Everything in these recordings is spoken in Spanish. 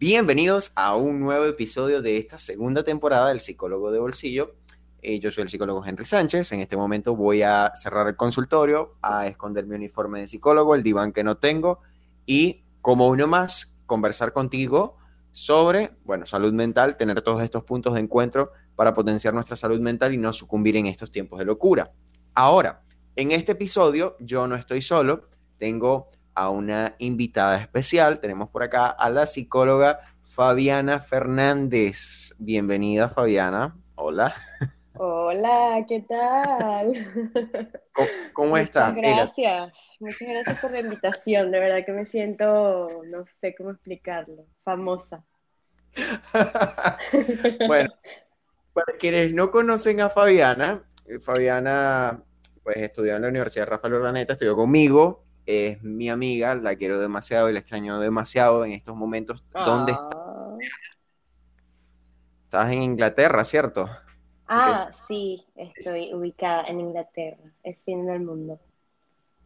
Bienvenidos a un nuevo episodio de esta segunda temporada del Psicólogo de Bolsillo. Eh, yo soy el psicólogo Henry Sánchez. En este momento voy a cerrar el consultorio, a esconder mi uniforme de psicólogo, el diván que no tengo y, como uno más, conversar contigo sobre, bueno, salud mental, tener todos estos puntos de encuentro para potenciar nuestra salud mental y no sucumbir en estos tiempos de locura. Ahora, en este episodio yo no estoy solo, tengo a una invitada especial. Tenemos por acá a la psicóloga Fabiana Fernández. Bienvenida, Fabiana. Hola. Hola, ¿qué tal? ¿Cómo, estás? Muchas gracias, muchas gracias por la invitación. De verdad que me siento, no sé cómo explicarlo, famosa. bueno, para quienes no conocen a Fabiana, Fabiana pues estudió en la Universidad Rafael Urdaneta, estudió conmigo, es mi amiga, la quiero demasiado y la extraño demasiado en estos momentos. ¿Dónde Ah. estás? en Inglaterra, ¿cierto? Ah, sí, estoy ubicada en Inglaterra, el fin del mundo.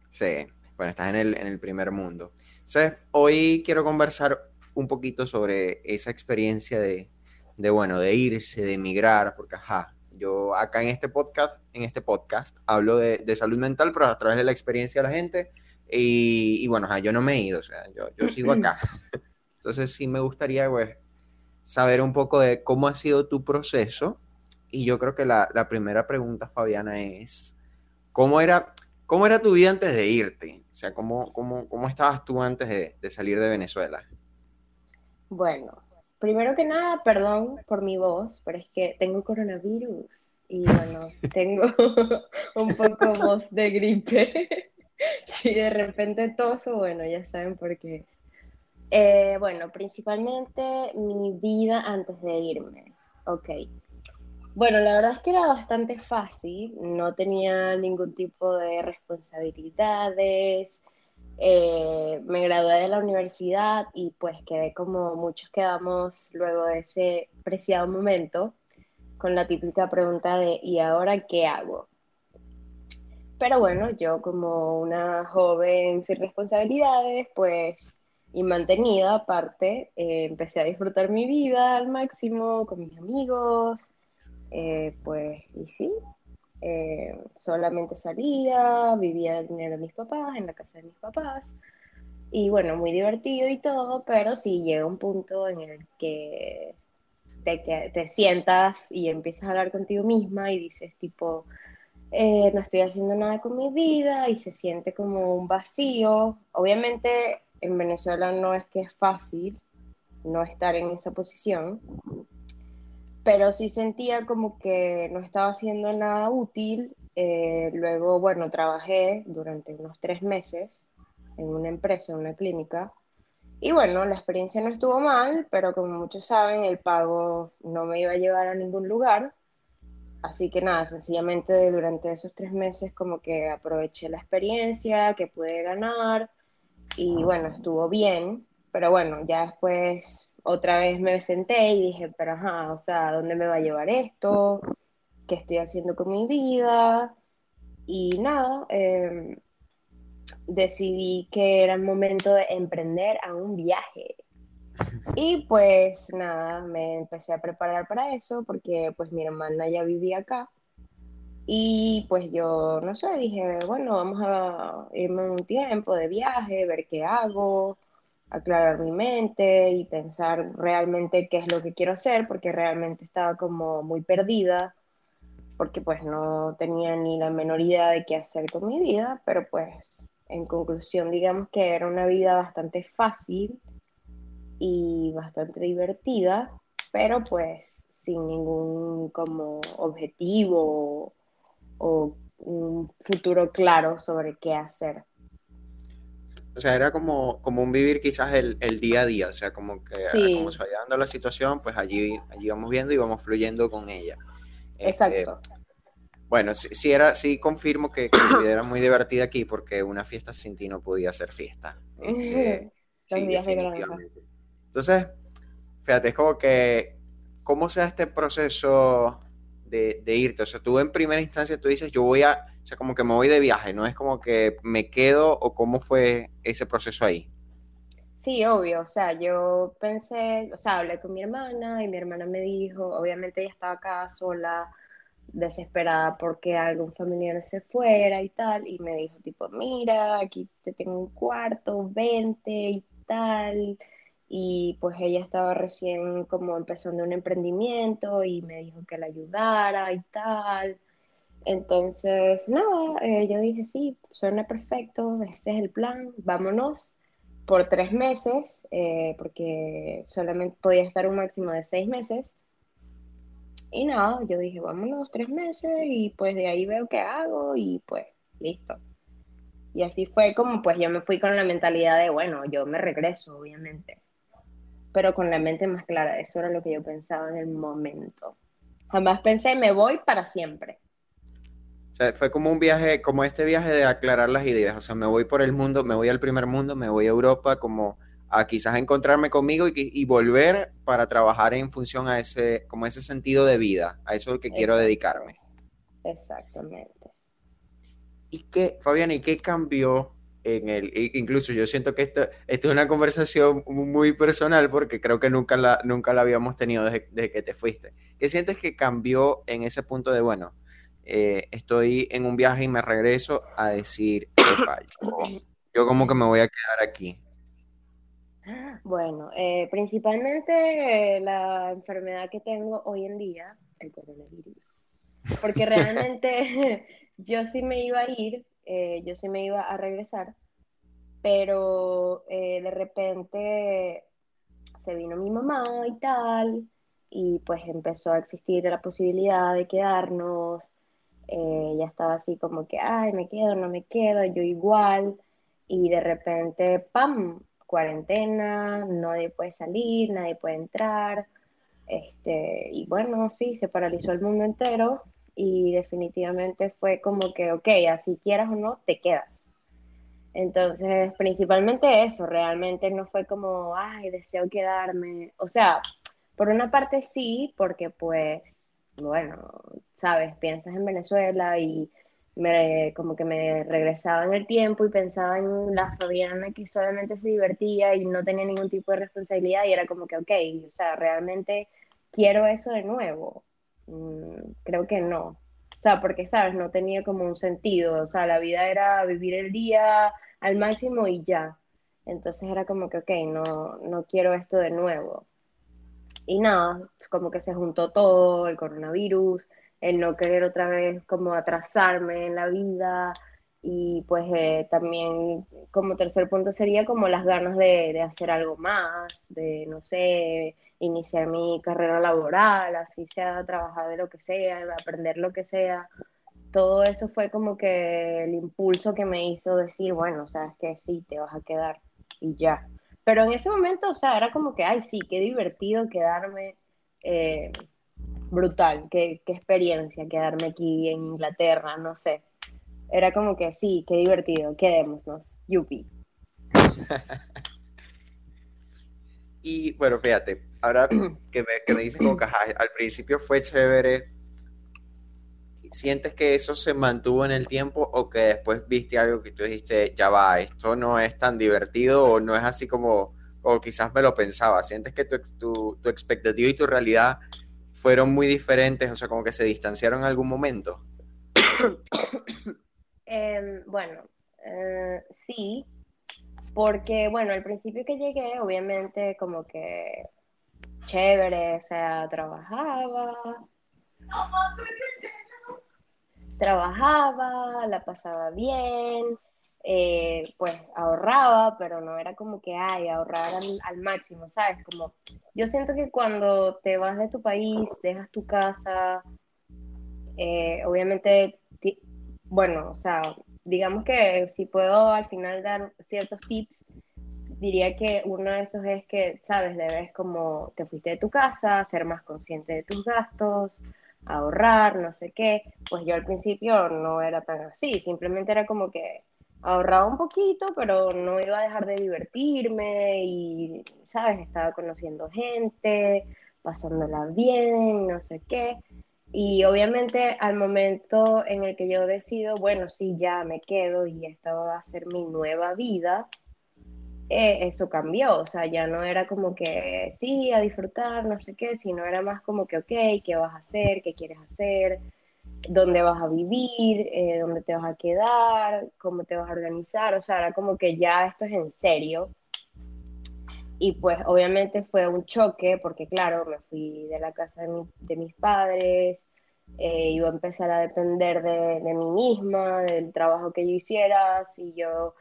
Sí, bueno, estás en el, en el primer mundo. Entonces, hoy quiero conversar un poquito sobre esa experiencia de, de, bueno, de irse, de emigrar, porque, ajá, yo acá en este podcast, en este podcast, hablo de, de salud mental, pero a través de la experiencia de la gente, y, y bueno, ajá, yo no me he ido, o sea, yo, yo sigo acá. Entonces, sí me gustaría, pues, saber un poco de cómo ha sido tu proceso, y yo creo que la, la primera pregunta, Fabiana, es, ¿cómo era, cómo era tu vida antes de irte? O sea, ¿cómo, cómo, cómo estabas tú antes de, de salir de Venezuela? Bueno, primero que nada, perdón por mi voz, pero es que tengo coronavirus y bueno, tengo un poco voz de gripe. Si de repente toso, bueno, ya saben por qué. Eh, bueno, principalmente mi vida antes de irme. Ok. Bueno, la verdad es que era bastante fácil, no tenía ningún tipo de responsabilidades. Eh, me gradué de la universidad y pues quedé como muchos quedamos luego de ese preciado momento con la típica pregunta de ¿y ahora qué hago? Pero bueno, yo como una joven sin responsabilidades, pues y mantenida aparte, eh, empecé a disfrutar mi vida al máximo con mis amigos, eh, pues y sí, eh, solamente salía, vivía del dinero de mis papás, en la casa de mis papás, y bueno, muy divertido y todo, pero sí llega un punto en el que te, te sientas y empiezas a hablar contigo misma y dices tipo, eh, no estoy haciendo nada con mi vida y se siente como un vacío. Obviamente en Venezuela no es que es fácil no estar en esa posición, pero sí sentía como que no estaba haciendo nada útil. Eh, luego, bueno, trabajé durante unos tres meses en una empresa, en una clínica. Y bueno, la experiencia no estuvo mal, pero como muchos saben, el pago no me iba a llevar a ningún lugar. Así que nada, sencillamente durante esos tres meses como que aproveché la experiencia que pude ganar y bueno, estuvo bien, pero bueno, ya después otra vez me senté y dije, pero ajá, o sea, ¿dónde me va a llevar esto? ¿Qué estoy haciendo con mi vida? Y nada, eh, decidí que era el momento de emprender a un viaje. Y pues nada, me empecé a preparar para eso porque pues mi hermana ya vivía acá. Y pues yo, no sé, dije, bueno, vamos a irme un tiempo de viaje, ver qué hago, aclarar mi mente y pensar realmente qué es lo que quiero hacer, porque realmente estaba como muy perdida, porque pues no tenía ni la menor idea de qué hacer con mi vida, pero pues en conclusión digamos que era una vida bastante fácil y bastante divertida, pero pues sin ningún como objetivo o un futuro claro sobre qué hacer. O sea, era como, como un vivir quizás el, el día a día, o sea, como que Sí. como se vaya dando la situación, pues allí, allí vamos viendo y vamos fluyendo con ella. Exacto. Este, bueno, sí, sí era, sí confirmo que, que mi vida era muy divertida aquí porque una fiesta sin ti no podía ser fiesta. Este, sí, de definitivamente. Entonces, fíjate, es como que, ¿cómo sea este proceso de, irte? O sea, tú en primera instancia tú dices, yo voy a, o sea, como que me voy de viaje, no es como que me quedo o cómo fue ese proceso ahí. Sí, obvio, o sea, yo pensé, o sea, hablé con mi hermana y mi hermana me dijo, obviamente ella estaba acá sola, desesperada porque algún familiar se fuera y tal, y me dijo tipo, mira, aquí te tengo un cuarto, 20 y tal, y pues ella estaba recién como empezando un emprendimiento y me dijo que la ayudara y tal. Entonces, nada, eh, yo dije, sí, suena perfecto, ese es el plan, vámonos por tres meses, eh, porque solamente podía estar un máximo de seis meses. Y nada, yo dije, vámonos tres meses y pues de ahí veo qué hago y pues listo. Y así fue como pues yo me fui con la mentalidad de, bueno, yo me regreso, obviamente. Pero con la mente más clara, eso era lo que yo pensaba en el momento. Jamás pensé, me voy para siempre. O sea, fue como un viaje, como este viaje de aclarar las ideas. O sea, me voy por el mundo, me voy al primer mundo, me voy a Europa, como a quizás encontrarme conmigo y, volver para trabajar en función a ese, como ese sentido de vida, a eso es lo que quiero dedicarme. Exactamente. ¿Y qué, Fabián, y qué cambió en el, incluso yo siento que esto, esto es una conversación muy personal porque creo que nunca la, nunca la habíamos tenido desde, que te fuiste. ¿Qué sientes que cambió en ese punto de, bueno, eh, estoy en un viaje y me regreso a decir, yo, yo como que me voy a quedar aquí? Bueno, eh, principalmente eh, la enfermedad que tengo hoy en día, el coronavirus. Porque realmente yo sí me iba a ir, eh, yo sí me iba a regresar, pero de repente se vino mi mamá y tal, y pues empezó a existir la posibilidad de quedarnos. ya estaba así como que, ay, me quedo, no me quedo, yo igual. Y de repente, ¡pam! cuarentena, nadie puede salir, nadie puede entrar. Este, y bueno, sí, se paralizó el mundo entero y definitivamente fue como que, ok, así quieras o no, te quedas. Entonces, principalmente eso, realmente no fue como, ay, deseo quedarme. O sea, por una parte sí, porque pues, bueno, sabes, piensas en Venezuela y me, como que me regresaba en el tiempo y pensaba en la Fabiana que solamente se divertía y no tenía ningún tipo de responsabilidad y era como que, ok, o sea, realmente quiero eso de nuevo. Mm, creo que no. O sea, porque, ¿sabes? No tenía como un sentido. O sea, la vida era vivir el día al máximo y ya. Entonces era como que, ok, no, no quiero esto de nuevo. Y nada, como que se juntó todo, el coronavirus, el no querer otra vez como atrasarme en la vida y pues eh, también como tercer punto sería como las ganas de, hacer algo más, de no sé, iniciar mi carrera laboral, así sea trabajar de lo que sea, aprender lo que sea. Todo eso fue como que el impulso que me hizo decir, bueno, sabes que sí, te vas a quedar y ya. Pero en ese momento, o sea, era como que, ay, sí, qué divertido quedarme. Eh, brutal, qué, experiencia quedarme aquí en Inglaterra, no sé. Era como que sí, qué divertido, quedémonos, yupi. y bueno, fíjate, ahora que me, que me dices como que al principio fue chévere, ¿sientes que eso se mantuvo en el tiempo o que después viste algo que tú dijiste, ya va, esto no es tan divertido o no es así como, o quizás me lo pensaba? ¿Sientes que tu, tu, tu expectativa y tu realidad fueron muy diferentes, o sea, como que se distanciaron en algún momento. Em, bueno, eh, sí, porque bueno, al principio que llegué, obviamente como que chévere, o sea, trabajaba, trabajaba, la pasaba bien, eh, pues ahorraba, pero no era como que, ay, ahorrar al, máximo, ¿sabes? Como yo siento que cuando te vas de tu país, dejas tu casa, eh, obviamente, bueno, o sea, digamos que si puedo al final dar ciertos tips, diría que uno de esos es que, sabes, debes como te fuiste de tu casa, ser más consciente de tus gastos, ahorrar, no sé qué. Pues yo al principio no era tan así, simplemente era como que ahorraba un poquito, pero no iba a dejar de divertirme y, ¿sabes? Estaba conociendo gente, pasándola bien, no sé qué. Y obviamente al momento en el que yo decido, bueno, sí, ya me quedo y esta va a ser mi nueva vida, eh, eso cambió, o sea, ya no era como que sí, a disfrutar, no sé qué, sino era más como que, ok, ¿qué vas a hacer? ¿Qué quieres hacer? ¿Dónde vas a vivir? Eh, ¿Dónde te vas a quedar? ¿Cómo te vas a organizar? O sea, era como que ya esto es en serio. Y pues obviamente fue un choque porque claro, me fui de la casa de, mis padres, eh, iba a empezar a depender de, de mí misma, del trabajo que yo hiciera, si yo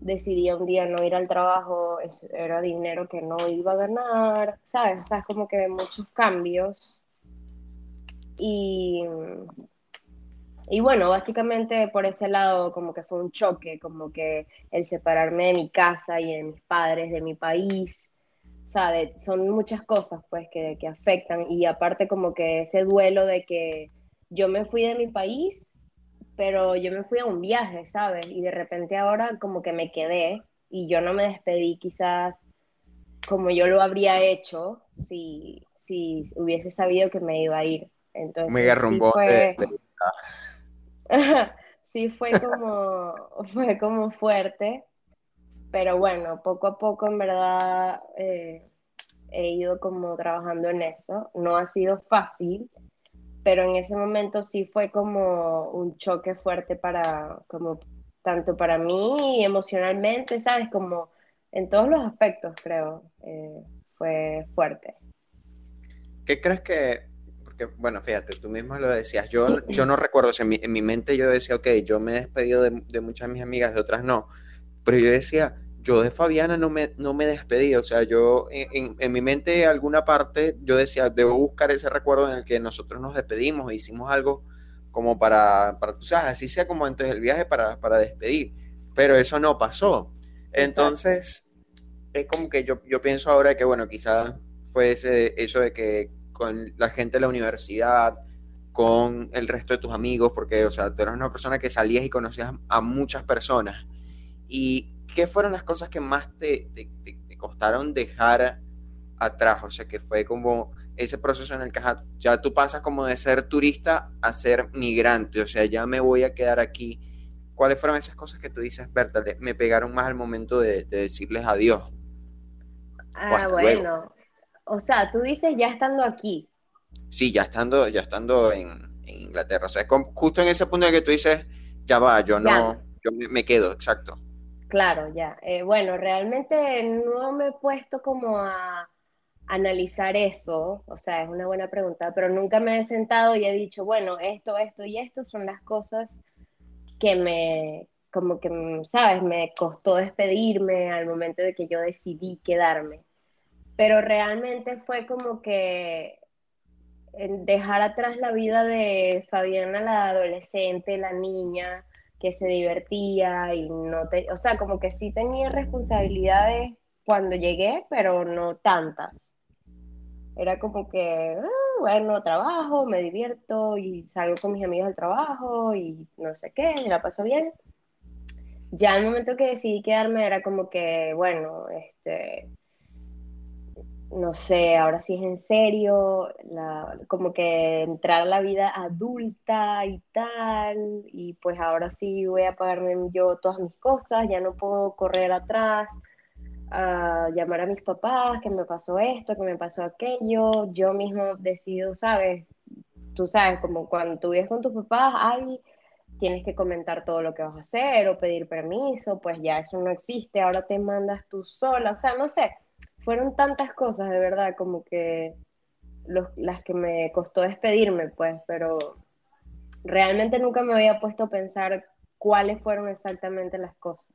decidí un día no ir al trabajo, era dinero que no iba a ganar, ¿sabes? O sea, es como que muchos cambios. Y, y bueno, básicamente por ese lado como que fue un choque, como que el separarme de mi casa y de mis padres, de mi país, o sea, son muchas cosas pues que, que afectan y aparte como que ese duelo de que yo me fui de mi país pero yo me fui a un viaje, ¿sabes? Y de repente ahora como que me quedé y yo no me despedí quizás como yo lo habría hecho si, si hubiese sabido que me iba a ir. Entonces, sí fue... sí fue como, fue como fuerte, pero bueno, poco a poco en verdad eh, he ido como trabajando en eso. No ha sido fácil, pero en ese momento sí fue como un choque fuerte para, como tanto para mí emocionalmente, ¿sabes? Como en todos los aspectos, creo, eh, fue fuerte. ¿Qué crees que, porque bueno, fíjate, tú mismo lo decías, yo, yo no recuerdo, en, mi, en mi mente yo decía, ok, yo me he despedido de, de muchas de mis amigas, de otras no, pero yo decía, yo de Fabiana no me, no me despedí, o sea, yo en, en, mi mente alguna parte yo decía, debo buscar ese recuerdo en el que nosotros nos despedimos e hicimos algo como para, para tú sabes, así sea como antes del viaje para, para despedir, pero eso no pasó. Entonces, es como que yo, yo pienso ahora que, bueno, quizás fue ese, eso de que con la gente de la universidad, con el resto de tus amigos, porque, o sea, tú eras una persona que salías y conocías a muchas personas. Y ¿qué fueron las cosas que más te, te, costaron dejar atrás? O sea, que fue como ese proceso en el que ya tú pasas como de ser turista a ser migrante, o sea, ya me voy a quedar aquí. ¿Cuáles fueron esas cosas que tú dices, Berta, me pegaron más al momento de, decirles adiós? Ah, bueno. O sea, tú dices ya estando aquí. Sí, ya estando, ya estando en, Inglaterra. O sea, justo en ese punto en que tú dices, ya va, yo no, yo me quedo, exacto. Claro, ya. Eh, bueno, realmente no me he puesto como a analizar eso, o sea, es una buena pregunta, pero nunca me he sentado y he dicho, bueno, esto, esto y esto son las cosas que me, como que, sabes, me costó despedirme al momento de que yo decidí quedarme. Pero realmente fue como que dejar atrás la vida de Fabiana, la adolescente, la niña, que se divertía y no te, o sea, como que sí tenía responsabilidades cuando llegué, pero no tantas. Era como que, ah, bueno, trabajo, me divierto y salgo con mis amigos del trabajo y no sé qué, me la paso bien. Ya el momento que decidí quedarme era como que, bueno, este, no sé, ahora sí es en serio, como que entrar a la vida adulta y tal, y pues ahora sí voy a pagarme yo todas mis cosas, ya no puedo correr atrás, a llamar a mis papás, que me pasó esto, que me pasó aquello, yo mismo decido, ¿sabes? Tú sabes, como cuando tú vives con tus papás, ahí tienes que comentar todo lo que vas a hacer o pedir permiso, pues ya eso no existe, ahora te mandas tú sola, o sea, no sé fueron tantas cosas, de verdad, como que las que me costó despedirme, pues, pero realmente nunca me había puesto a pensar cuáles fueron exactamente las cosas.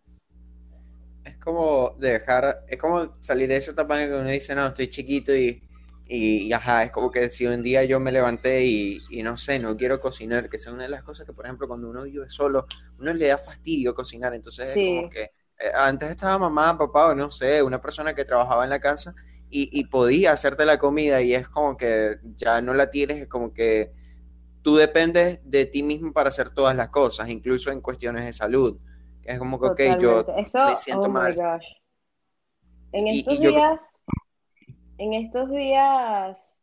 Es como dejar, es como salir de esa etapa en que uno dice, no, estoy chiquito y, y, ajá, es como que si un día yo me levanté y, y, no sé, no quiero cocinar, que sea una de las cosas que, por ejemplo, cuando uno vive solo, uno le da fastidio cocinar, entonces es como que antes estaba mamá, papá, o no sé, una persona que trabajaba en la casa y, podía hacerte la comida y es como que ya no la tienes, es como que tú dependes de ti mismo para hacer todas las cosas, incluso en cuestiones de salud. Es como que, ok, yo me siento oh mal. En estos días, en estos días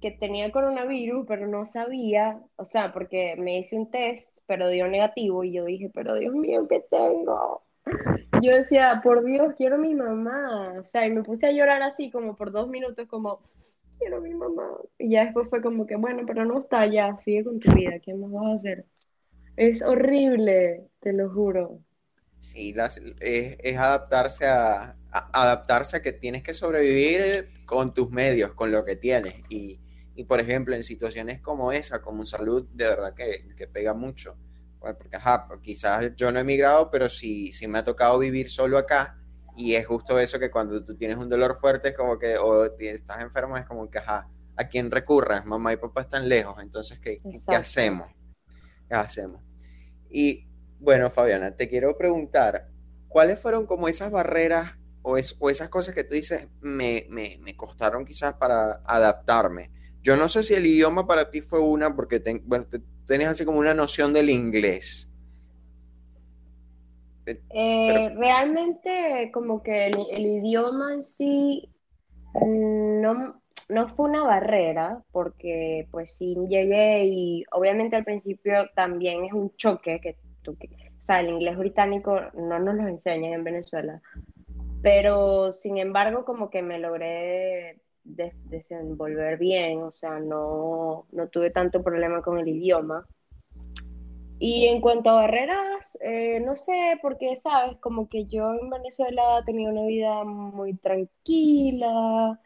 que tenía coronavirus, pero no sabía, o sea, porque me hice un test, pero dio negativo y yo dije, pero Dios mío, ¿qué tengo? Yo decía, por Dios, quiero mi mamá. O sea, y me puse a llorar así como por dos minutos, como, quiero mi mamá. Y ya después fue como que, bueno, pero no está ya, sigue con tu vida, ¿qué más vas a hacer? Es horrible, te lo juro. Sí, es, adaptarse a, adaptarse a que tienes que sobrevivir con tus medios, con lo que tienes. Y, por ejemplo, en situaciones como esa, como salud, de verdad que, que pega mucho. Porque, ajá, quizás yo no he emigrado, pero sí, sí me ha tocado vivir solo acá. Y es justo eso que cuando tú tienes un dolor fuerte, es como que, o estás enfermo, es como que, ajá, ¿a quién recurras? Mamá y papá están lejos, entonces, ¿qué, ¿qué hacemos? ¿Qué hacemos? Y bueno, Fabiana, te quiero preguntar, ¿cuáles fueron como esas barreras o, esas cosas que tú dices me, costaron quizás para adaptarme? Yo no sé si el idioma para ti fue una, porque tenías así como una noción del inglés. Eh, eh, realmente como que el, idioma en sí mm, no, no fue una barrera, porque pues sí llegué y obviamente al principio también es un choque que o sea, el inglés británico no nos lo enseñan en Venezuela, pero sin embargo como que me logré desenvolver bien, o sea, no, no tuve tanto problema con el idioma. Y en cuanto a barreras, eh, no sé, porque, sabes, como que yo en Venezuela tenía una vida muy tranquila,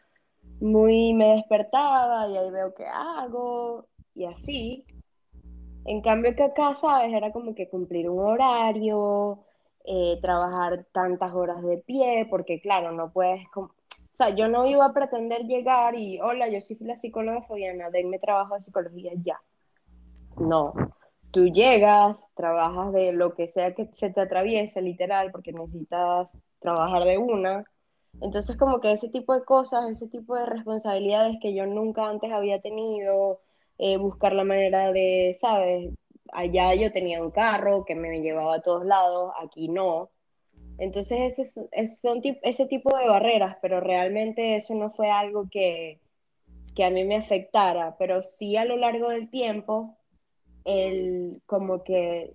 muy me despertaba y ahí veo qué hago y así. En cambio que acá, ¿sabes? Era como que cumplir un horario, eh, trabajar tantas horas de pie, porque claro, no puedes... O sea, yo no iba a pretender llegar y, hola, yo soy la psicóloga Fabiana, denme trabajo de psicología ya. No, tú llegas, trabajas de lo que sea que se te atraviese, literal, porque necesitas trabajar de una. Entonces, como que ese tipo de cosas, ese tipo de responsabilidades que yo nunca antes había tenido, eh, buscar la manera de, ¿sabes? Allá yo tenía un carro que me llevaba a todos lados, aquí no. Entonces ese, son ese tipo de barreras, pero realmente eso no fue algo que, que a mí me afectara, pero sí a lo largo del tiempo, el como que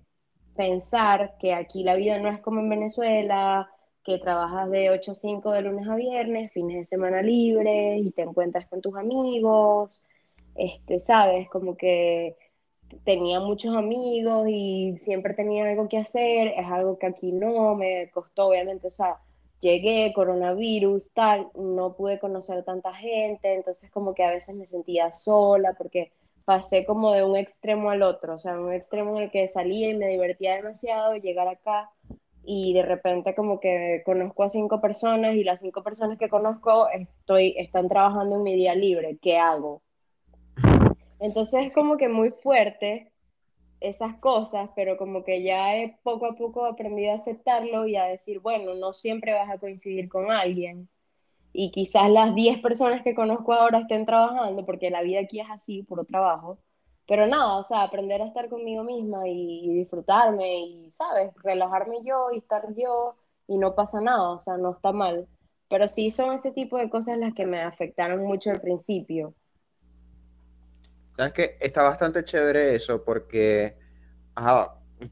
pensar que aquí la vida no es como en Venezuela, que trabajas de 8 a 5 de lunes a viernes, fines de semana libres y te encuentras con tus amigos este, ¿sabes? Como que tenía muchos amigos y siempre tenía algo que hacer, es algo que aquí no, me costó obviamente, o sea, llegué, coronavirus, tal, no pude conocer tanta gente, entonces como que a veces me sentía sola porque pasé como de un extremo al otro, o sea, un extremo en el que salía y me divertía demasiado, llegar acá y de repente como que conozco a cinco personas y las cinco personas que conozco estoy, están trabajando en mi día libre, ¿qué hago? Entonces es como que muy fuerte esas cosas, pero como que ya he poco a poco aprendido a aceptarlo y a decir, bueno, no siempre vas a coincidir con alguien. Y quizás las 10 personas que conozco ahora estén trabajando, porque la vida aquí es así, puro trabajo. Pero nada, o sea, aprender a estar conmigo misma y, y disfrutarme y, ¿sabes? Relajarme yo y estar yo y no pasa nada, o sea, no está mal. Pero sí son ese tipo de cosas las que me afectaron mucho al principio Sabes que está bastante chévere eso porque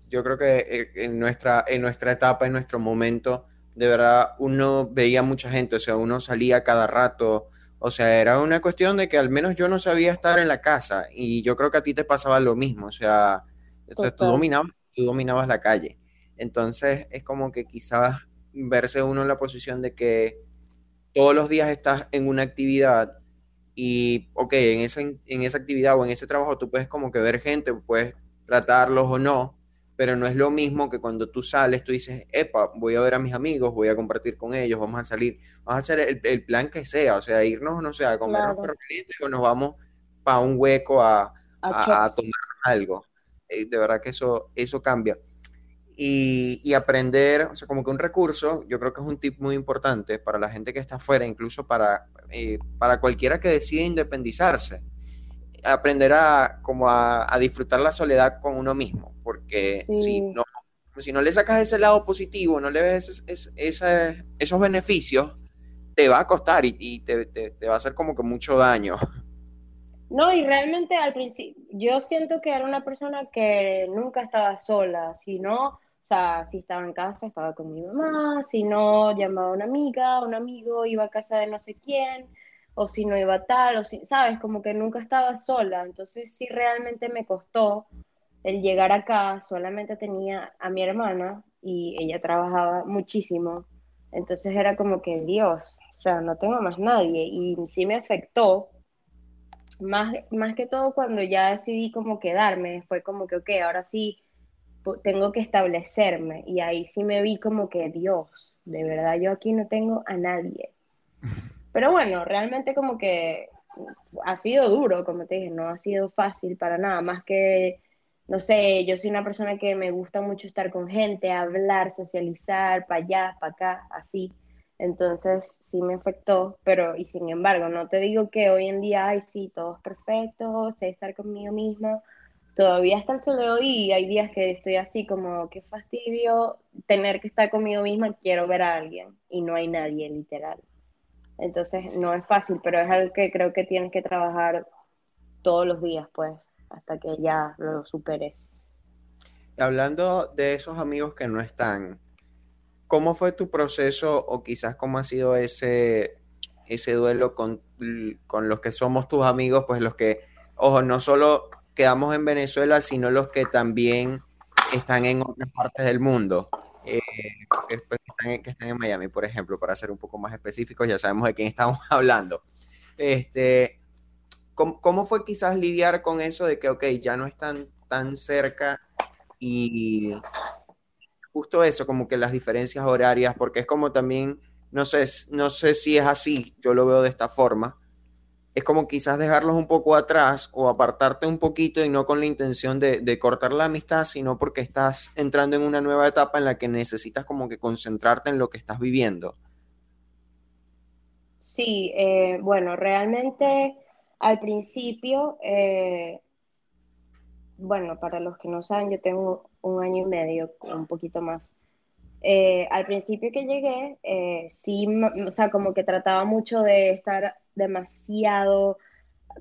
yo creo que en nuestra, en nuestra etapa, en nuestro momento, de verdad uno veía mucha gente, o sea, uno salía cada rato, o sea, era una cuestión de que al menos yo no sabía estar en la casa y yo creo que a ti te pasaba lo mismo, o sea, tú, dominabas, tú dominabas la calle. Entonces es como que quizás verse uno en la posición de que todos los días estás en una actividad y, ok, en esa, en esa actividad o en ese trabajo tú puedes como que ver gente, puedes tratarlos o no, pero no es lo mismo que cuando tú sales, tú dices, epa, voy a ver a mis amigos, voy a compartir con ellos, vamos a salir, vamos a hacer el, plan que sea, o sea, irnos, no sé, a comer claro. o nos vamos para un hueco a, a, tomar algo. Eh, de verdad que eso, eso cambia. Y, y, aprender, o sea, como que un recurso, yo creo que es un tip muy importante para la gente que está afuera, incluso para, eh, para cualquiera que decide independizarse, aprender a, como a, disfrutar la soledad con uno mismo, porque si, no, si no le sacas ese lado positivo, no le ves esos beneficios, te va a costar y, te, te, va a hacer como que mucho daño. No, y realmente al principio, yo siento que era una persona que nunca estaba sola, sino sea, si estaba en casa, estaba con mi mamá, si no, llamaba a una amiga, un amigo, iba a casa de no sé quién, o si no iba tal, o si, sabes, como que nunca estaba sola. Entonces sí realmente me costó el llegar acá, solamente tenía a mi hermana y ella trabajaba muchísimo. Entonces era como que, Dios, o sea, no tengo más nadie. Y sí me afectó, más, más que todo cuando ya decidí como quedarme, fue como que, ok, ahora sí tengo que establecerme. Y ahí sí me vi como que, Dios, de verdad yo aquí no tengo a nadie. Pero bueno, realmente como que ha sido duro, como te dije, no ha sido fácil para nada, más que, no sé, yo soy una persona que me gusta mucho estar con gente, hablar, socializar, para allá, para acá, así. Entonces sí me afectó, pero y sin embargo, no te digo que hoy en día, ay, sí, todo es perfecto, sé estar conmigo misma. Todavía hasta el sol de hoy y hay días que estoy así como, qué fastidio tener que estar conmigo misma, quiero ver a alguien y no hay nadie, literal. Entonces no es fácil, pero es algo que creo que tienes que trabajar todos los días, pues, hasta que ya lo superes. Hablando de esos amigos que no están, ¿cómo fue tu proceso o quizás cómo ha sido ese, ese duelo con, con los que somos tus amigos, pues los que, ojo, no solo quedamos en Venezuela, sino los que también están en otras partes del mundo? Eh, que, están, en Miami, por ejemplo, para ser un poco más específicos, ya sabemos de quién estamos hablando. Este, ¿cómo, fue quizás lidiar con eso de que, ok, ya no están tan cerca y justo eso, como que las diferencias horarias, porque es como también, no sé, no sé si es así, yo lo veo de esta forma, es como quizás dejarlos un poco atrás o apartarte un poquito y no con la intención de, cortar la amistad, sino porque estás entrando en una nueva etapa en la que necesitas como que concentrarte en lo que estás viviendo. Sí, eh, bueno, realmente al principio, eh, bueno, para los que no saben, yo tengo un año y medio, un poquito más. Eh, al principio que llegué, sí, o sea, como que trataba mucho de estar demasiado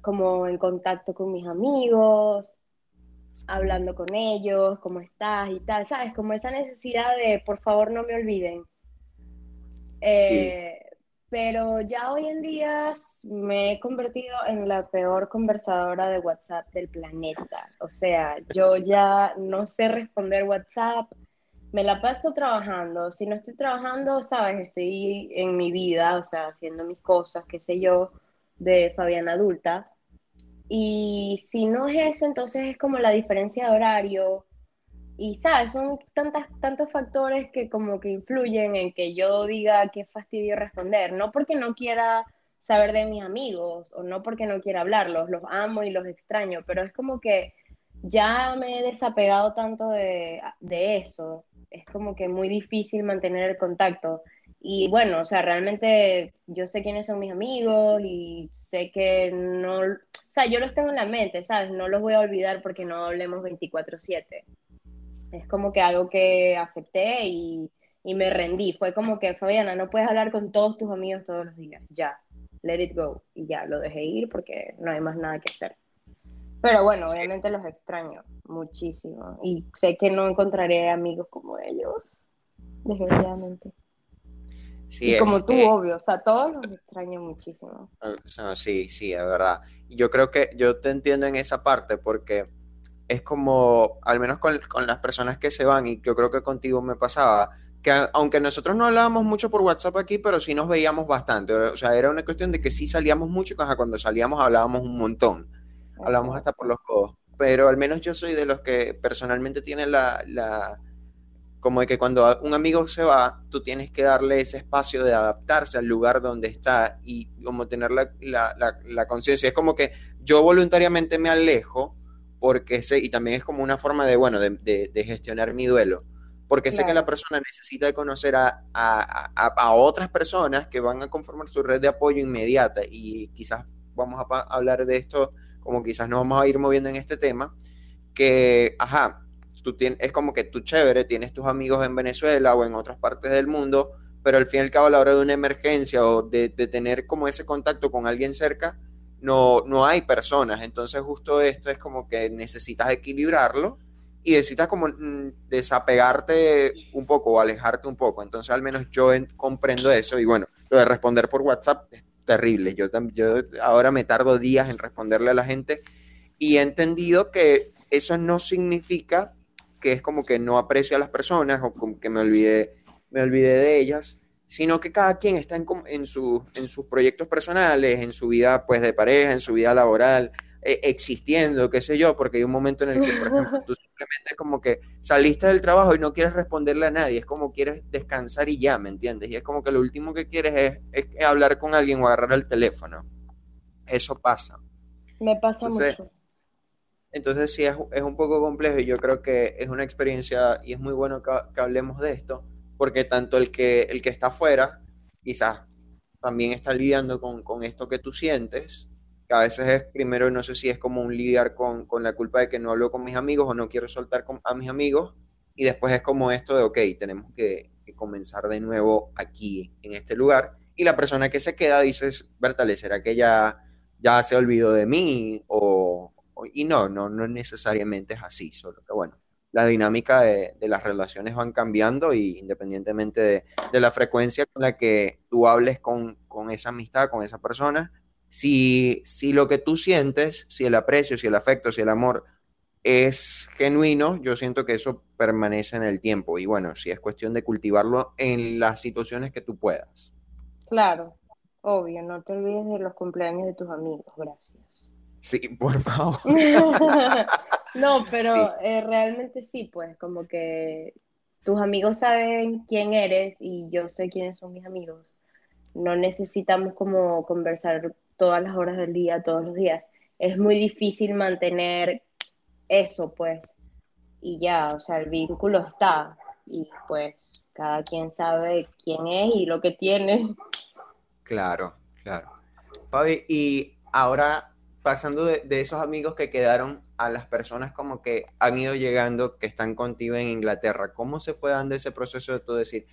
como en contacto con mis amigos, hablando con ellos, cómo estás y tal, ¿sabes? Como esa necesidad de, por favor, no me olviden. Eh, pero ya hoy en día me he convertido en la peor conversadora de WhatsApp del planeta. O sea, yo ya no sé responder WhatsApp, me la paso trabajando. Si no estoy trabajando, sabes, estoy en mi vida, o sea, haciendo mis cosas, qué sé yo, de Fabián adulta. Y si no es eso, entonces es como la diferencia de horario. Y, ¿sabes? Son tantas, tantos factores que como que influyen en que yo diga qué fastidio responder. No porque no quiera saber de mis amigos o no porque no quiera hablarlos, los amo y los extraño, pero es como que ya me he desapegado tanto de, de eso es como que muy difícil mantener el contacto. Y bueno, o sea, realmente yo sé quiénes son mis amigos y sé que no, o sea, yo los tengo en la mente, ¿sabes? No los voy a olvidar porque no hablemos 24/7. Es como que algo que acepté y, y me rendí. Fue como que, Fabiana, no puedes hablar con todos tus amigos todos los días. Ya, let it go. Y ya, lo dejé ir porque no hay más nada que hacer. Pero bueno, obviamente los extraño muchísimo. Y sé que no encontraré amigos como ellos, desgraciadamente. Sí, y como tú, eh, obvio, o sea, todos los extraño muchísimo. sí, sí, es verdad. Yo creo que yo te entiendo en esa parte porque es como, al menos con, con las personas que se van, y yo creo que contigo me pasaba, que aunque nosotros no hablábamos mucho por WhatsApp aquí, pero sí nos veíamos bastante. O sea, era una cuestión de que sí salíamos mucho, cuando salíamos hablábamos un montón hablamos hasta por los codos. Pero al menos yo soy de los que personalmente tienen la, la, como de que cuando un amigo se va, tú tienes que darle ese espacio de adaptarse al lugar donde está y como tener la, la, la conciencia. Es como que yo voluntariamente me alejo porque sé, y también es como una forma de, bueno, de, de, gestionar mi duelo, porque sé que la persona necesita conocer a, a, a, a, otras personas que van a conformar su red de apoyo inmediata y quizás vamos a hablar de esto como quizás nos vamos a ir moviendo en este tema, que, ajá, tú tienes, es como que tú chévere, tienes tus amigos en Venezuela o en otras partes del mundo, pero al fin y al cabo a la hora de una emergencia o de, tener como ese contacto con alguien cerca, no, no hay personas. Entonces justo esto es como que necesitas equilibrarlo y necesitas como mm, desapegarte un poco o alejarte un poco. Entonces al menos yo comprendo eso y bueno, lo de responder por WhatsApp terrible. Yo, yo ahora me tardo días en responderle a la gente y he entendido que eso no significa que es como que no aprecio a las personas o como que me olvidé, me olvidé de ellas, sino que cada quien está en, en, sus proyectos personales, en su vida pues de pareja, en su vida laboral, eh, existiendo, qué sé yo, porque hay un momento en el que, por ejemplo, tú simplemente como que saliste del trabajo y no quieres responderle a nadie, es como quieres descansar y ya, ¿me entiendes? Y es como que lo último que quieres es, hablar con alguien o agarrar el teléfono. Eso pasa. Me pasa mucho. Entonces sí, es, es, un poco complejo y yo creo que es una experiencia y es muy bueno que, hablemos de esto, porque tanto el que, el que está afuera quizás también está lidiando con, con, esto que tú sientes, a veces es primero, no sé si es como un lidiar con, con la culpa de que no hablo con mis amigos o no quiero soltar con, a mis amigos, y después es como esto de, ok, tenemos que, comenzar de nuevo aquí, en este lugar, y la persona que se queda dice, Bertale, ¿será que ya, ya se olvidó de mí? O, y no, no, no necesariamente es así, solo que bueno, la dinámica de, las relaciones van cambiando y independientemente de, la frecuencia con la que tú hables con, esa amistad, con esa persona, si, si lo que tú sientes, si el aprecio, si el afecto, si el amor es genuino, yo siento que eso permanece en el tiempo y bueno, si es cuestión de cultivarlo en las situaciones que tú puedas. Claro, obvio, no te olvides de los cumpleaños de tus amigos, gracias. Sí, por favor. no, pero eh, realmente sí, pues como que tus amigos saben quién eres y yo sé quiénes son mis amigos. No necesitamos como conversar todas las horas del día, todos los días. Es muy difícil mantener eso, pues. Y ya, o sea, el vínculo está. Y pues cada quien sabe quién es y lo que tiene. Claro, claro. Fabi, y ahora pasando de, esos amigos que quedaron a las personas como que han ido llegando, que están contigo en Inglaterra, ¿cómo se fue dando ese proceso de todo decir?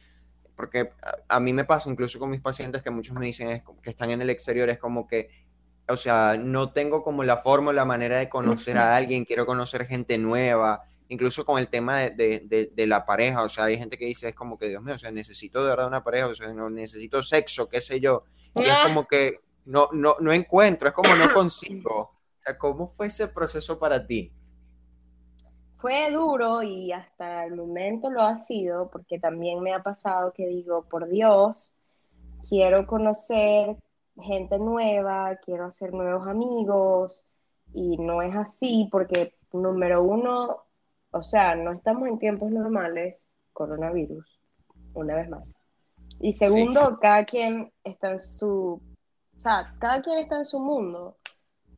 Porque a, mí me pasa incluso con mis pacientes que muchos me dicen que están en el exterior, es como que, o sea, no tengo como la forma, la manera de conocer a alguien, quiero conocer gente nueva, incluso con el tema de, de, la pareja, o sea, hay gente que dice, es como que, Dios mío, o sea, necesito de verdad una pareja, o sea, no necesito sexo, qué sé yo, y es como que no, no, no encuentro, es como no consigo. O sea, ¿cómo fue ese proceso para ti? Fue duro y hasta el momento lo ha sido, porque también me ha pasado que digo, por Dios, quiero conocer gente nueva, quiero hacer nuevos amigos, y no es así porque, número uno, o sea, no estamos en tiempos normales, coronavirus, una vez más. Y segundo, cada quien está en su o sea, cada quien está en su mundo.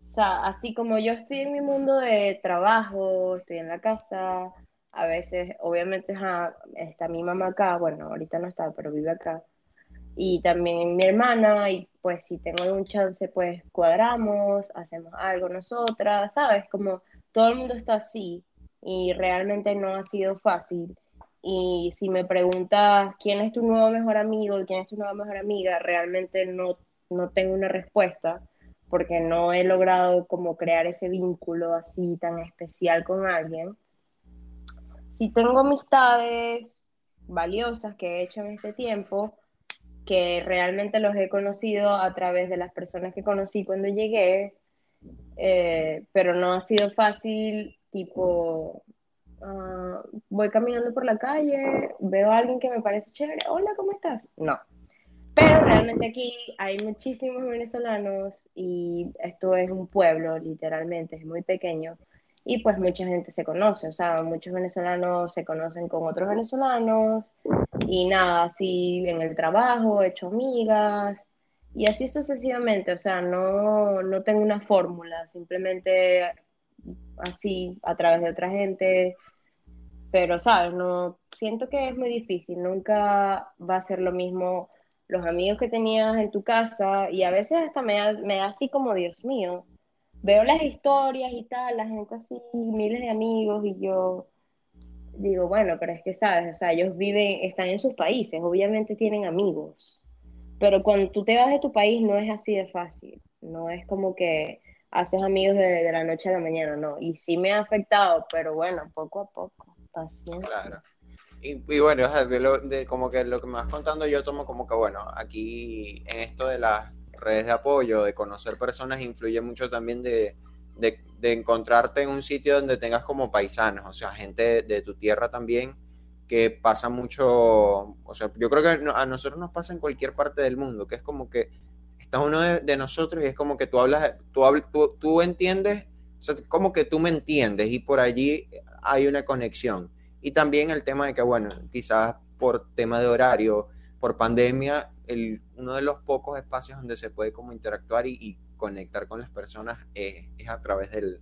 O sea, así como yo estoy en mi mundo de trabajo, estoy en la casa, a veces, obviamente, está mi mamá acá, bueno, ahorita no está, pero vive acá. Y también mi hermana, y pues si tengo algún chance, pues cuadramos, hacemos algo nosotras, ¿sabes? Como todo el mundo está así y realmente no ha sido fácil. Y si me preguntas quién es tu nuevo mejor amigo, quién es tu nueva mejor amiga, realmente no no tengo una respuesta porque no he logrado como crear ese vínculo así tan especial con alguien. Si tengo amistades valiosas que he hecho en este tiempo, que realmente los he conocido a través de las personas que conocí cuando llegué, eh, pero no ha sido fácil, tipo, ah, voy caminando por la calle, veo a alguien que me parece chévere, hola, ¿cómo estás? No, pero realmente aquí hay muchísimos venezolanos y esto es un pueblo, literalmente, es muy pequeño. Y pues mucha gente se conoce, o sea, muchos venezolanos se conocen con otros venezolanos y nada, así en el trabajo, he hecho amigas y así sucesivamente, o sea, no, no tengo una fórmula, simplemente así a través de otra gente, pero sabes, no siento que es muy difícil, nunca va a ser lo mismo los amigos que tenías en tu casa y a veces hasta me da, me da así como, Dios mío, veo las historias y tal, la gente así, miles de amigos y yo digo, bueno, pero es que sabes, o sea, ellos viven, están en sus países, obviamente tienen amigos, pero cuando tú te vas de tu país no es así de fácil, no es como que, haces amigos de, la noche a la mañana, no. Y sí me ha afectado, pero bueno, poco a poco, paciencia. Claro. Y, bueno, como que lo que me vas contando, yo tomo como que, bueno, aquí en esto de las redes de apoyo, de conocer personas, influye mucho también de, de, encontrarte en un sitio donde tengas como paisanos, o sea, gente de, tu tierra también, que pasa mucho, o sea, yo creo que a nosotros nos pasa en cualquier parte del mundo, que es como que está uno de, nosotros y es como que tú hablas, tú, tú, tú entiendes, o sea, como que tú me entiendes y por allí hay una conexión. Y también el tema de que, bueno, quizás por tema de horario, por pandemia, el, uno de los pocos espacios donde se puede como interactuar y, conectar con las personas es, a través del,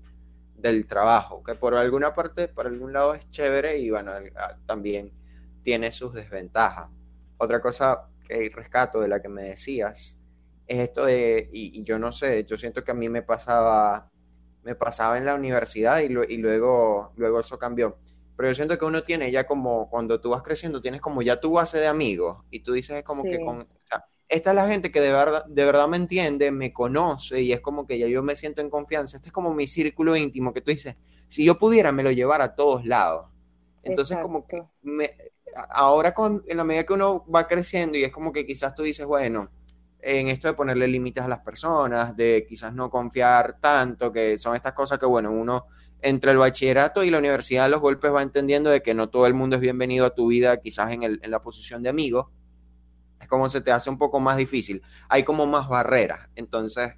del, trabajo, que por alguna parte, por algún lado es chévere y bueno, también tiene sus desventajas. Otra cosa que rescato de la que me decías es esto de, y, yo no sé, yo siento que a mí me pasaba, me pasaba en la universidad y, y, luego, luego eso cambió. Pero yo siento que uno tiene ya como, cuando tú vas creciendo, tienes como ya tu base de amigos y tú dices como que con, esta es la gente que de verdad, de verdad me entiende, me conoce y es como que ya yo me siento en confianza. Este es como mi círculo íntimo que tú dices, si yo pudiera me lo llevara a todos lados. Entonces como que me, ahora con, en la medida que uno va creciendo y es como que quizás tú dices, bueno, en esto de ponerle límites a las personas, de quizás no confiar tanto, que son estas cosas que, bueno, uno entre el bachillerato y la universidad los golpes va entendiendo de que no todo el mundo es bienvenido a tu vida, quizás en, el, en la posición de amigo, es como se te hace un poco más difícil, hay como más barreras, entonces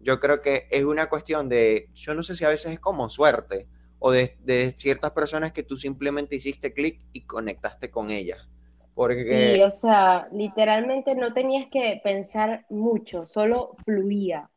yo creo que es una cuestión de, yo no sé si a veces es como suerte, o de, de ciertas personas que tú simplemente hiciste clic y conectaste con ellas. Sí, o sea, literalmente no tenías que pensar mucho, solo fluía.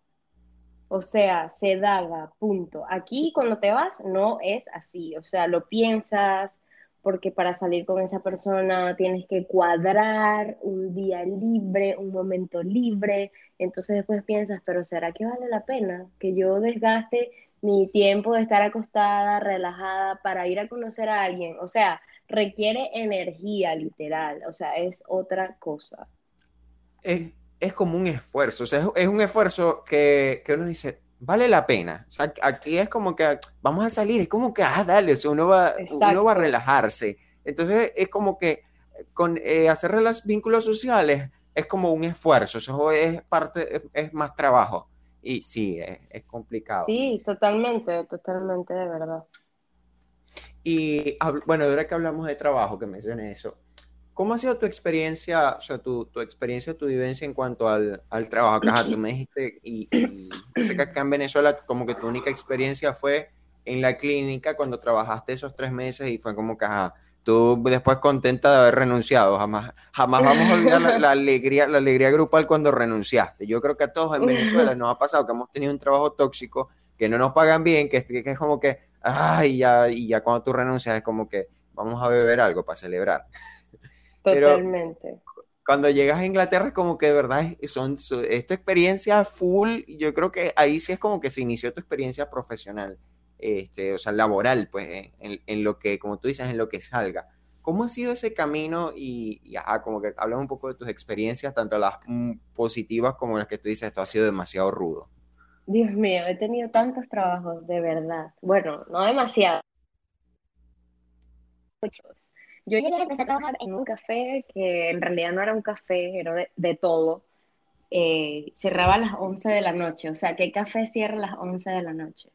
O sea, se daba, punto. Aquí cuando te vas no es así, o sea, lo piensas, porque para salir con esa persona tienes que cuadrar un día libre, un momento libre, entonces después piensas, pero ¿será que vale la pena que yo desgaste mi tiempo de estar acostada, relajada, para ir a conocer a alguien? O sea, requiere energía literal, o sea, es otra cosa. Es, como un esfuerzo, o sea, es, un esfuerzo que, uno dice, vale la pena. O sea, aquí es como que vamos a salir, es como que, ah, dale, uno, va, uno va a relajarse. Entonces es como que con eh, hacer los vínculos sociales es como un esfuerzo, eso es parte, es, más trabajo. Y sí, es, es complicado. Sí, totalmente, totalmente, de verdad. Y bueno, ahora que hablamos de trabajo, que mencioné eso, ¿cómo ha sido tu experiencia, o sea, tu, experiencia, tu vivencia en cuanto al, al trabajo? Acá tú me dijiste, y, sé que acá en Venezuela como que tu única experiencia fue en la clínica cuando trabajaste esos tres meses y fue como que, tú después contenta de haber renunciado, jamás, jamás vamos a olvidar la, alegría, la alegría grupal cuando renunciaste. Yo creo que a todos en Venezuela nos ha pasado que hemos tenido un trabajo tóxico, que no nos pagan bien, que, que es como que, ay, ya, y ya cuando tú renuncias es como que vamos a beber algo para celebrar. Totalmente. cuando llegas a Inglaterra es como que de verdad son, esta experiencia full, yo creo que ahí sí es como que se inició tu experiencia profesional, este, o sea, laboral, pues, en, lo que, como tú dices, en lo que salga. ¿Cómo ha sido ese camino? Y, y como que habla un poco de tus experiencias, tanto las mm, positivas como las que tú dices, esto ha sido demasiado rudo. Dios mío, he tenido tantos trabajos, de verdad. Bueno, no demasiado. Muchos. Yo llegué a empezar a trabajar en un café que en realidad no era un café, era de, todo. Eh, cerraba a las 11 de la noche, o sea, ¿qué café cierra a las 11 de la noche?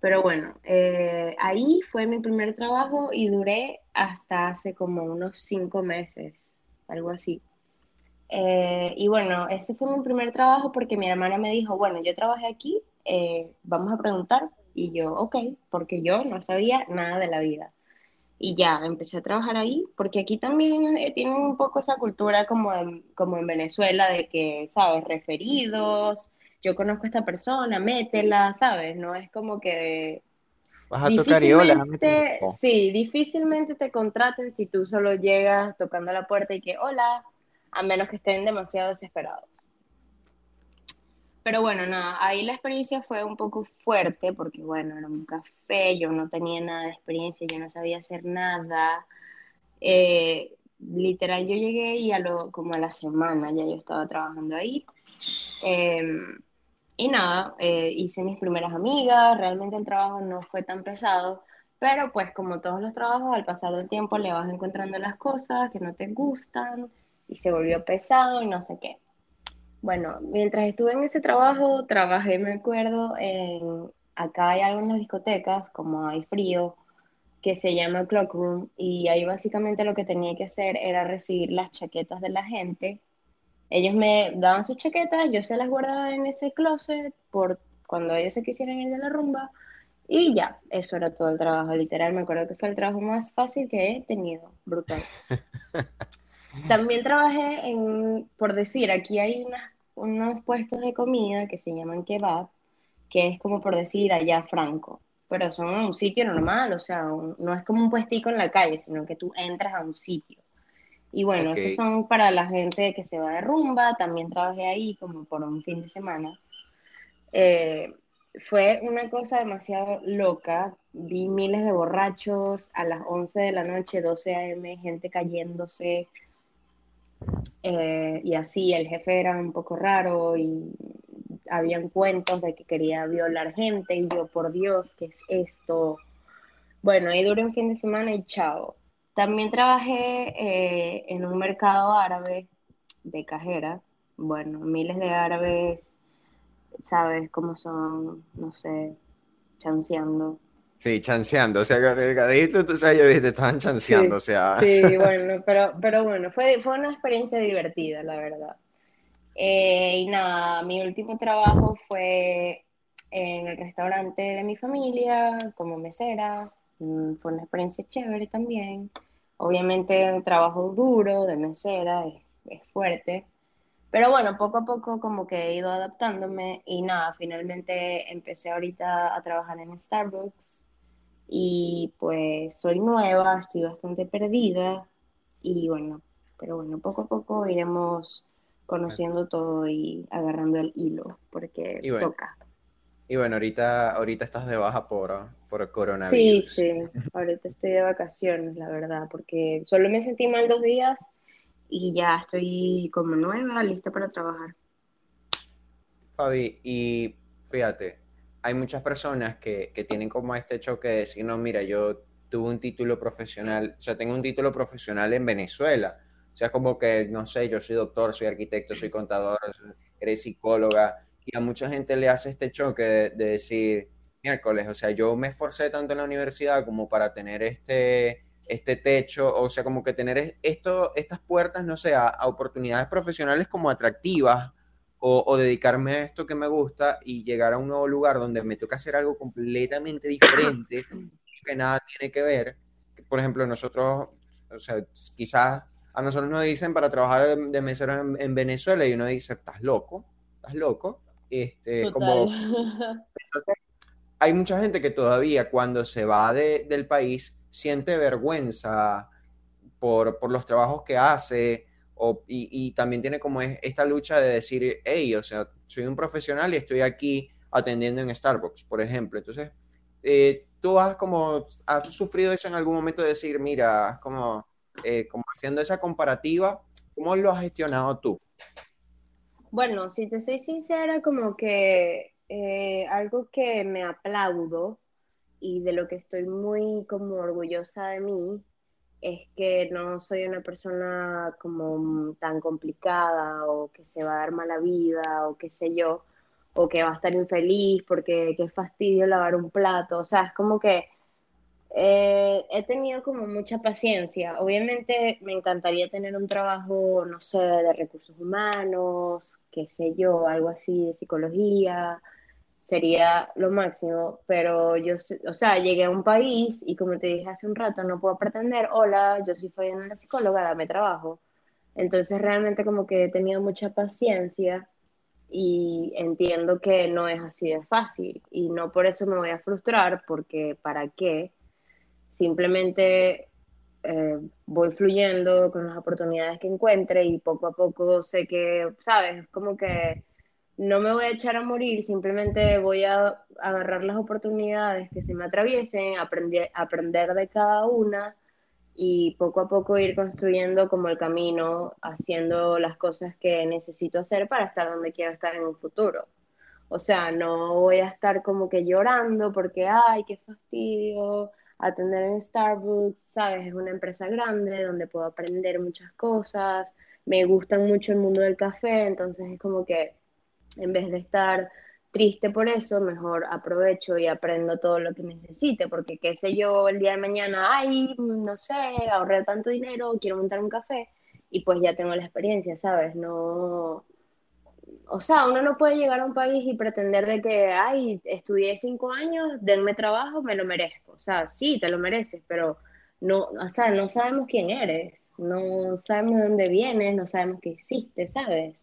Pero bueno, eh, ahí fue mi primer trabajo y duré hasta hace como unos cinco meses, algo así. Eh, y bueno, ese fue mi primer trabajo porque mi hermana me dijo, bueno, yo trabajé aquí, eh, vamos a preguntar. Y yo, ok, porque yo no sabía nada de la vida. Y ya, empecé a trabajar ahí, porque aquí también eh, tienen un poco esa cultura como en, como en Venezuela de que, ¿sabes? Referidos, yo conozco a esta persona, métela, ¿sabes? No es como que... Vas a tocar y hola. Sí, difícilmente te contraten si tú solo llegas tocando la puerta y que, hola, a menos que estén demasiado desesperados. Pero bueno, nada, ahí la experiencia fue un poco fuerte porque bueno, era un café, yo no tenía nada de experiencia, yo no sabía hacer nada. Eh, literal, yo llegué y a lo, como a la semana ya yo estaba trabajando ahí. Em, y nada, eh, hice mis primeras amigas, realmente el trabajo no fue tan pesado, pero pues como todos los trabajos, al pasar del tiempo le vas encontrando las cosas que no te gustan y se volvió pesado y no sé qué. Bueno, mientras estuve en ese trabajo, trabajé, me acuerdo, en, acá hay algunas discotecas, como hay frío, que se llama Clock Room, y ahí básicamente lo que tenía que hacer era recibir las chaquetas de la gente. Ellos me daban sus chaquetas, yo se las guardaba en ese closet por cuando ellos se quisieran ir de la rumba, y ya, eso era todo el trabajo, literal, me acuerdo que fue el trabajo más fácil que he tenido, brutal. También trabajé en, por decir, aquí hay unos puestos de comida que se llaman kebab, que es como por decir allá franco, pero son un sitio normal, o sea, no es como un puestico en la calle, sino que tú entras a un sitio. Y bueno, esos son para la gente que se va de rumba, también trabajé ahí como por un fin de semana. Eh, fue una cosa demasiado loca, vi miles de borrachos a las 11 de la noche, 12 a.m., gente cayéndose, eh, y así el jefe era un poco raro y habían cuentos de que quería violar gente y yo, por Dios, ¿qué es esto? Bueno, ahí duré un fin de semana y chao. También trabajé eh, en un mercado árabe de cajera. Bueno, miles de árabes, ¿sabes cómo son? No sé, chanceando. Sí, chanceando, o sea, delgadito, tú sabes, te estaban chanceando, o sea. Sí, bueno, pero, pero bueno, fue, fue una experiencia divertida, la verdad. Eh, y nada, mi último trabajo fue en el restaurante de mi familia, como mesera, mm, fue una experiencia chévere también. Obviamente un trabajo duro de mesera, es, es fuerte, pero bueno, poco a poco como que he ido adaptándome y nada, finalmente empecé ahorita a trabajar en Starbucks y pues soy nueva, estoy bastante perdida y bueno, pero bueno, poco a poco iremos conociendo todo y agarrando el hilo, porque toca. Y bueno, ahorita, ahorita estás de baja por, por coronavirus. Sí, sí, ahorita estoy de vacaciones, la verdad, porque solo me sentí mal dos días y ya estoy como nueva, lista para trabajar. Fabi, y fíjate, hay muchas personas que, que, tienen como este choque de decir, no, mira, yo tuve un título profesional, o sea, tengo un título profesional en Venezuela. O sea, como que, no sé, yo soy doctor, soy arquitecto, soy contador, eres psicóloga, y a mucha gente le hace este choque de, de decir, miércoles, o sea, yo me esforcé tanto en la universidad como para tener este, este techo, o sea, como que tener esto, estas puertas, no sé, a oportunidades profesionales como atractivas, o, dedicarme a esto que me gusta y llegar a un nuevo lugar donde me toca hacer algo completamente diferente, que nada tiene que ver. Por ejemplo, nosotros, o sea, quizás a nosotros nos dicen para trabajar de mesero en, Venezuela y uno dice, estás loco, estás loco. Este, como, hay mucha gente que todavía cuando se va del país siente vergüenza por, por los trabajos que hace, y, también tiene como esta lucha de decir, hey, o sea, soy un profesional y estoy aquí atendiendo en Starbucks, por ejemplo. Entonces, eh, tú has como, has sufrido eso en algún momento de decir, mira, como, eh, como haciendo esa comparativa, ¿cómo lo has gestionado tú? Bueno, si te soy sincera, como que eh, algo que me aplaudo y de lo que estoy muy como orgullosa de mí es que no soy una persona como tan complicada o que se va a dar mala vida o qué sé yo, o que va a estar infeliz porque qué fastidio lavar un plato, o sea, es como que eh, he tenido como mucha paciencia. Obviamente me encantaría tener un trabajo, no sé, de recursos humanos, qué sé yo, algo así de psicología, sería lo máximo, pero yo, o sea, llegué a un país y como te dije hace un rato, no puedo pretender, hola, yo soy una psicóloga, dame trabajo. Entonces realmente como que he tenido mucha paciencia y entiendo que no es así de fácil y no por eso me voy a frustrar porque ¿para qué? Simplemente eh, voy fluyendo con las oportunidades que encuentre y poco a poco sé que, ¿sabes? Como que no me voy a echar a morir, simplemente voy a agarrar las oportunidades que se me atraviesen, aprender, aprender de cada una y poco a poco ir construyendo como el camino, haciendo las cosas que necesito hacer para estar donde quiero estar en un futuro. O sea, no voy a estar como que llorando porque, ay, qué fastidio atender en Starbucks, ¿sabes? Es una empresa grande donde puedo aprender muchas cosas, me gusta mucho el mundo del café, entonces es como que en vez de estar triste por eso, mejor aprovecho y aprendo todo lo que necesite, porque qué sé yo, el día de mañana, ay, no sé, ahorré tanto dinero, quiero montar un café, y pues ya tengo la experiencia, ¿sabes? No, o sea, uno no puede llegar a un país y pretender de que, ay, estudié cinco años, denme trabajo, me lo merezco. O sea, sí, te lo mereces, pero no, o sea, no sabemos quién eres, no sabemos de dónde vienes, no sabemos qué hiciste, ¿sabes?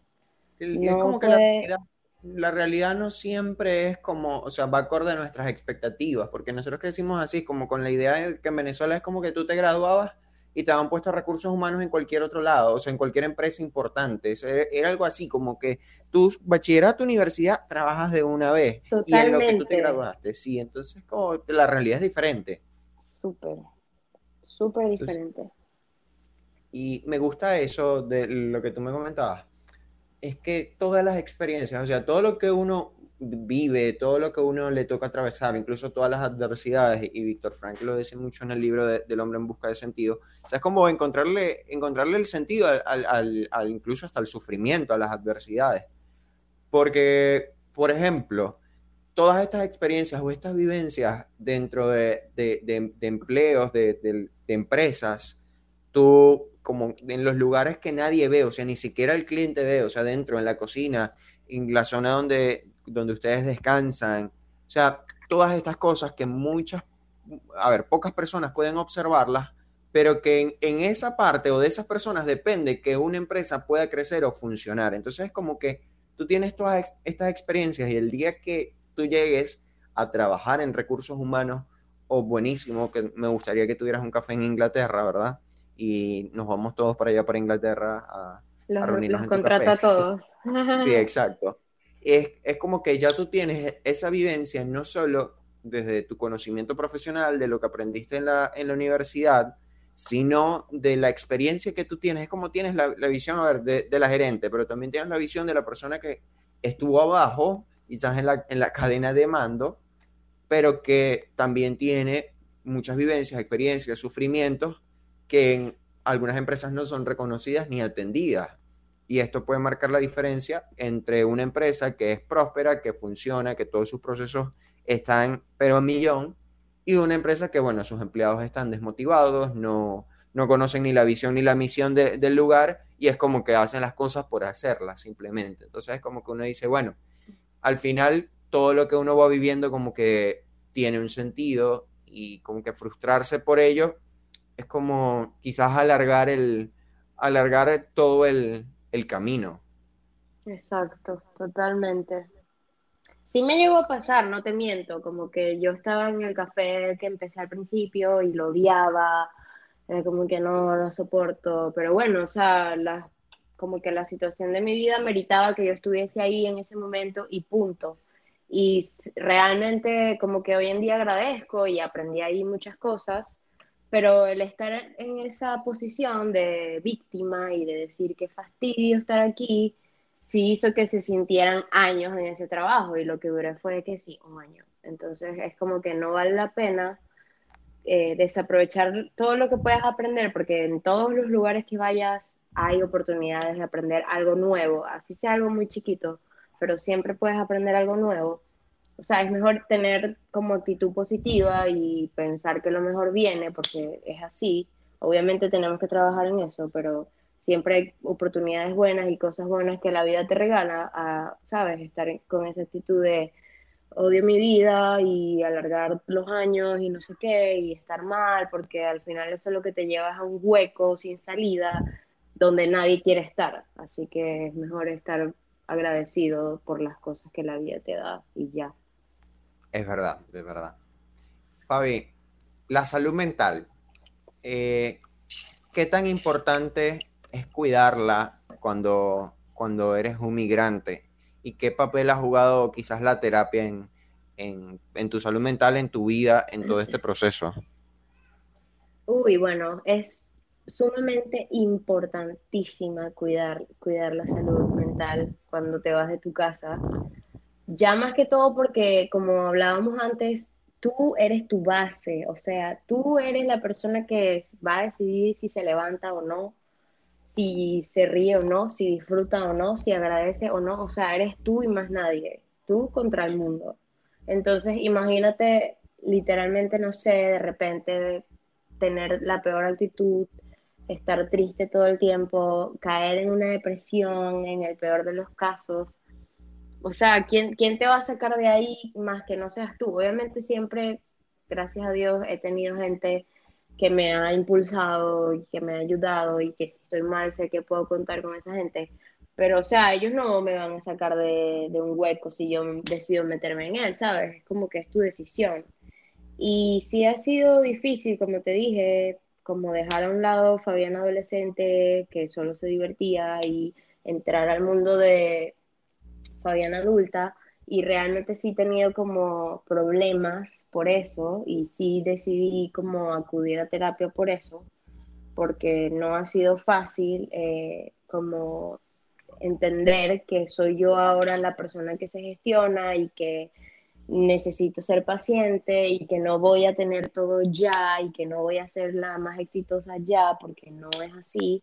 Es como que la realidad, la realidad, no siempre es como, o sea, va acorde a nuestras expectativas, porque nosotros crecimos así, como con la idea de que en Venezuela es como que tú te graduabas y te han puesto recursos humanos en cualquier otro lado, o sea, en cualquier empresa importante. Era algo así, como que tú, bachillerato, universidad, trabajas de una vez. Y en lo que tú te graduaste, sí. Entonces, como la realidad es diferente. Súper, súper diferente. y me gusta eso de lo que tú me comentabas. Es que todas las experiencias, o sea, todo lo que uno vive, todo lo que uno le toca atravesar, incluso todas las adversidades, y Víctor Frank lo dice mucho en el libro del hombre en busca de sentido, o sea, es como encontrarle, encontrarle el sentido al, incluso hasta el sufrimiento, a las adversidades. Porque, por ejemplo, todas estas experiencias o estas vivencias dentro de, de, de, empleos, de, empresas, tú como en los lugares que nadie ve, o sea, ni siquiera el cliente ve, o sea, dentro, en la cocina, en la zona donde, donde ustedes descansan. O sea, todas estas cosas que muchas, a ver, pocas personas pueden observarlas, pero que en, esa parte o de esas personas depende que una empresa pueda crecer o funcionar. Entonces es como que tú tienes todas estas experiencias y el día que tú llegues a trabajar en recursos humanos, o buenísimo, que me gustaría que tuvieras un café en Inglaterra, ¿verdad? Y nos vamos todos para allá, para Inglaterra, a, los, reunirnos. Los contrato a todos. sí, exacto es, como que ya tú tienes esa vivencia no solo desde tu conocimiento profesional, de lo que aprendiste en la, en la universidad, sino de la experiencia que tú tienes. Es como tienes la, visión, a ver, de, la gerente, pero también tienes la visión de la persona que estuvo abajo, quizás en la, en la cadena de mando, pero que también tiene muchas vivencias, experiencias, sufrimientos que en algunas empresas no son reconocidas ni atendidas. Y esto puede marcar la diferencia entre una empresa que es próspera, que funciona, que todos sus procesos están pero a millón, y una empresa que, bueno, sus empleados están desmotivados, no, no conocen ni la visión ni la misión del lugar y es como que hacen las cosas por hacerlas simplemente. Entonces es como que uno dice, bueno, al final todo lo que uno va viviendo como que tiene un sentido y como que frustrarse por ello es como quizás alargar el alargar todo el, el camino. Exacto, totalmente. Sí me llegó a pasar, no te miento, como que yo estaba en el café que empecé al principio y lo odiaba, como que no lo soporto, pero bueno, o sea, la, como que la situación de mi vida meritaba que yo estuviese ahí en ese momento y punto. Y realmente como que hoy en día agradezco y aprendí ahí muchas cosas, pero el estar en esa posición de víctima y de decir qué fastidio estar aquí, sí hizo que se sintieran años en ese trabajo y lo que duré fue que sí, un año. Entonces es como que no vale la pena eh, desaprovechar todo lo que puedas aprender porque en todos los lugares que vayas hay oportunidades de aprender algo nuevo, así sea algo muy chiquito, pero siempre puedes aprender algo nuevo o sea, es mejor tener como actitud positiva y pensar que lo mejor viene, porque es así. Obviamente tenemos que trabajar en eso, pero siempre hay oportunidades buenas y cosas buenas que la vida te regala, a, ¿sabes? Estar con esa actitud de odio mi vida y alargar los años y no sé qué, y estar mal, porque al final eso es lo que te llevas a un hueco sin salida donde nadie quiere estar. Así que es mejor estar agradecido por las cosas que la vida te da y ya. Es verdad, es verdad. Fabi, la salud mental, eh, ¿qué tan importante es cuidarla cuando, cuando eres un migrante? ¿Y qué papel ha jugado quizás la terapia en, en, tu salud mental, en tu vida, en todo este proceso? Uy, bueno, es sumamente importantísima cuidar, cuidar la salud mental cuando te vas de tu casa ya más que todo porque, como hablábamos antes, tú eres tu base, o sea, tú eres la persona que va a decidir si se levanta o no, si se ríe o no, si disfruta o no, si agradece o no, o sea, eres tú y más nadie, tú contra el mundo. Entonces, imagínate literalmente, no sé, de repente tener la peor actitud, estar triste todo el tiempo, caer en una depresión, en el peor de los casos. O sea, ¿quién, ¿quién te va a sacar de ahí más que no seas tú? Obviamente siempre, gracias a Dios, he tenido gente que me ha impulsado y que me ha ayudado y que si estoy mal sé que puedo contar con esa gente. Pero, o sea, ellos no me van a sacar de, de un hueco si yo decido meterme en él, ¿sabes? Es como que es tu decisión. Y sí ha sido difícil, como te dije, como dejar a un lado Fabián adolescente que solo se divertía y entrar al mundo de Fabián adulta y realmente sí he tenido como problemas por eso y sí decidí como acudir a terapia por eso porque no ha sido fácil eh, como entender que soy yo ahora la persona que se gestiona y que necesito ser paciente y que no voy a tener todo ya y que no voy a ser la más exitosa ya porque no es así.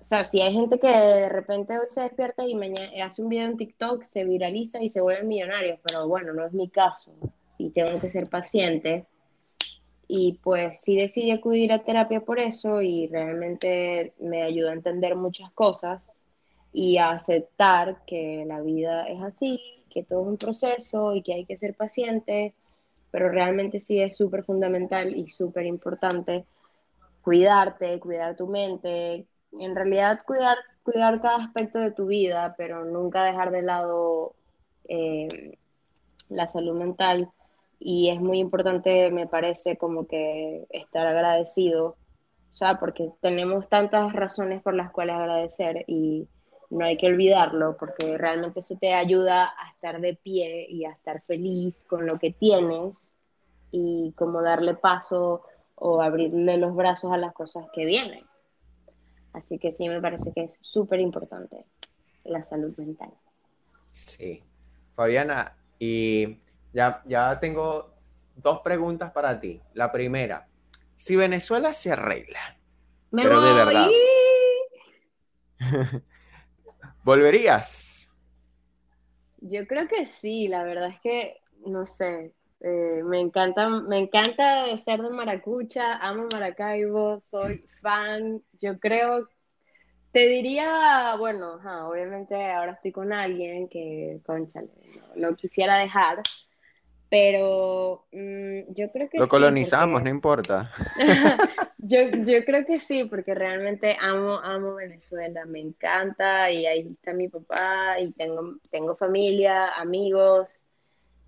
O sea, si hay gente que de repente hoy se despierta y mañana hace un video en TikTok, se viraliza y se vuelve millonario, pero bueno, no es mi caso y tengo que ser paciente. Y pues sí decidí acudir a terapia por eso y realmente me ayudó a entender muchas cosas y a aceptar que la vida es así que todo es un proceso y que hay que ser paciente, pero realmente sí es súper fundamental y súper importante cuidarte, cuidar tu mente, en realidad cuidar, cuidar cada aspecto de tu vida, pero nunca dejar de lado eh, la salud mental. Y es muy importante, me parece, como que estar agradecido, o sea, porque tenemos tantas razones por las cuales agradecer y no hay que olvidarlo porque realmente eso te ayuda a estar de pie y a estar feliz con lo que tienes y como darle paso o abrirle los brazos a las cosas que vienen. Así que sí, me parece que es súper importante la salud mental. Sí. Fabiana, y ya, ya tengo dos preguntas para ti. La primera, si Venezuela se arregla, pero de verdad. ¿Volverías? Yo creo que sí, la verdad es que, no sé, eh, me encanta, me encanta ser de Maracucha, amo Maracaibo, soy fan, yo creo, te diría, bueno, obviamente ahora estoy con alguien que, concha, lo quisiera dejar, pero mm, yo creo que... Lo colonizamos, no importa. yo, yo creo que sí, porque realmente amo, amo Venezuela, me encanta y ahí está mi papá y tengo, tengo familia, amigos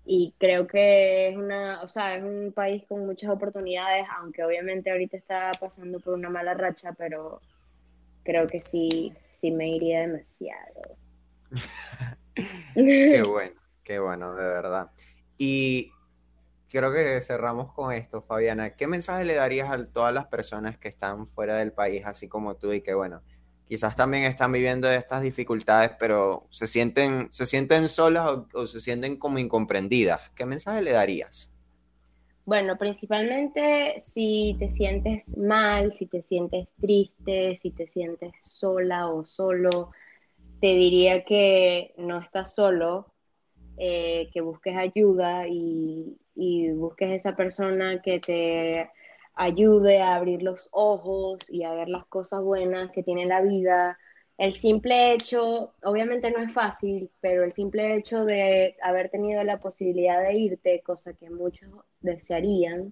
y creo que es una, o sea, es un país con muchas oportunidades, aunque obviamente ahorita está pasando por una mala racha, pero creo que sí, sí me iría demasiado. qué bueno, qué bueno, de verdad. Y creo que cerramos con esto, Fabiana. ¿Qué mensaje le darías a todas las personas que están fuera del país, así como tú, y que, bueno, quizás también están viviendo estas dificultades, pero se sienten, se sienten solas o, se sienten como incomprendidas? ¿Qué mensaje le darías? Bueno, principalmente si te sientes mal, si te sientes triste, si te sientes sola o solo, te diría que no estás solo, eh, que busques ayuda y, busques esa persona que te ayude a abrir los ojos y a ver las cosas buenas que tiene la vida. El simple hecho, obviamente no es fácil, pero el simple hecho de haber tenido la posibilidad de irte, cosa que muchos desearían,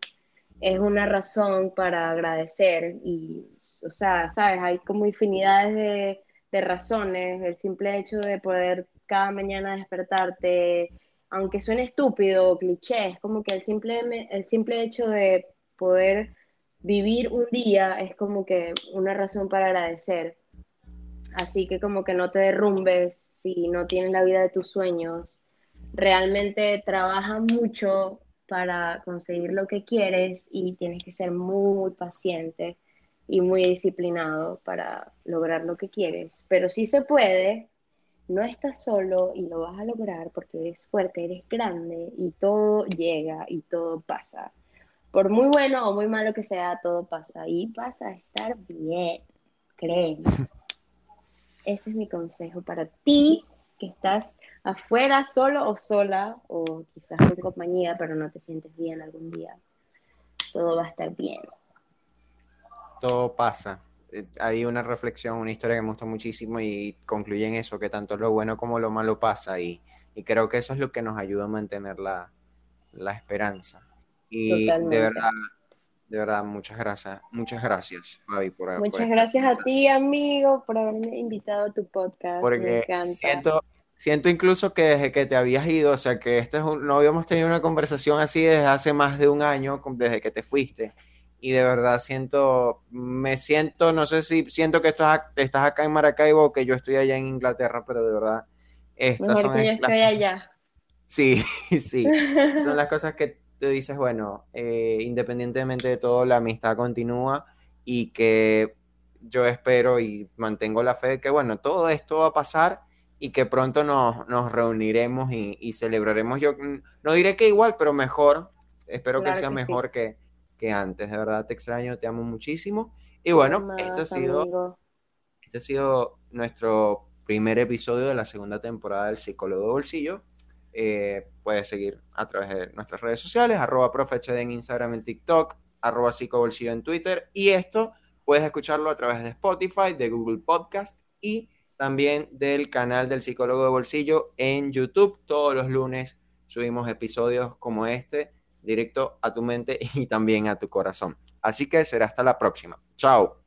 es una razón para agradecer y, o sea, sabes, hay como infinidades de, de razones, el simple hecho de poder cada mañana despertarte, aunque suene estúpido o cliché, es como que el simple, el simple hecho de poder vivir un día es como que una razón para agradecer. Así que como que no te derrumbes si no tienes la vida de tus sueños. Realmente trabaja mucho para conseguir lo que quieres y tienes que ser muy paciente y muy disciplinado para lograr lo que quieres. Pero sí se puede, no estás solo y lo vas a lograr porque eres fuerte, eres grande y todo llega y todo pasa. Por muy bueno o muy malo que sea, todo pasa y pasa a estar bien, créeme. Ese es mi consejo para ti que estás afuera solo o sola o quizás con compañía pero no te sientes bien algún día. Todo va a estar bien. Todo pasa eh, hay una reflexión, una historia que me gusta muchísimo y concluye en eso, que tanto lo bueno como lo malo pasa y, creo que eso es lo que nos ayuda a mantener la, esperanza. Y de verdad, de verdad, muchas gracias, muchas gracias, Fabi, por Muchas gracias a ti, amigo, por haberme invitado a tu podcast. Porque siento, siento incluso que desde que te habías ido, o sea, que este es no habíamos tenido una conversación así desde hace más de un año, desde que te fuiste y de verdad siento, me siento, no sé si siento que estás, estás acá en Maracaibo o que yo estoy allá en Inglaterra, pero de verdad, estas Mejor son que yo estoy allá. Sí, sí, son las cosas que te dices, bueno, eh, independientemente de todo, la amistad continúa y que yo espero y mantengo la fe de que, bueno, todo esto va a pasar y que pronto nos, nos reuniremos y, celebraremos. Yo no diré que igual, pero mejor. Espero que sea mejor que, que antes. De verdad te extraño, te amo muchísimo. Y bueno, este, ha sido, este ha sido nuestro primer episodio de la segunda temporada del Psicólogo de Bolsillo. Eh, puedes seguir a través de nuestras redes sociales, arroba profechd en Instagram, en TikTok, arroba psicobolsillo en Twitter. Y esto puedes escucharlo a través de Spotify, de Google Podcast y también del canal del Psicólogo de Bolsillo en YouTube. Todos los lunes subimos episodios como este directo a tu mente y también a tu corazón. Así que será hasta la próxima. Chao.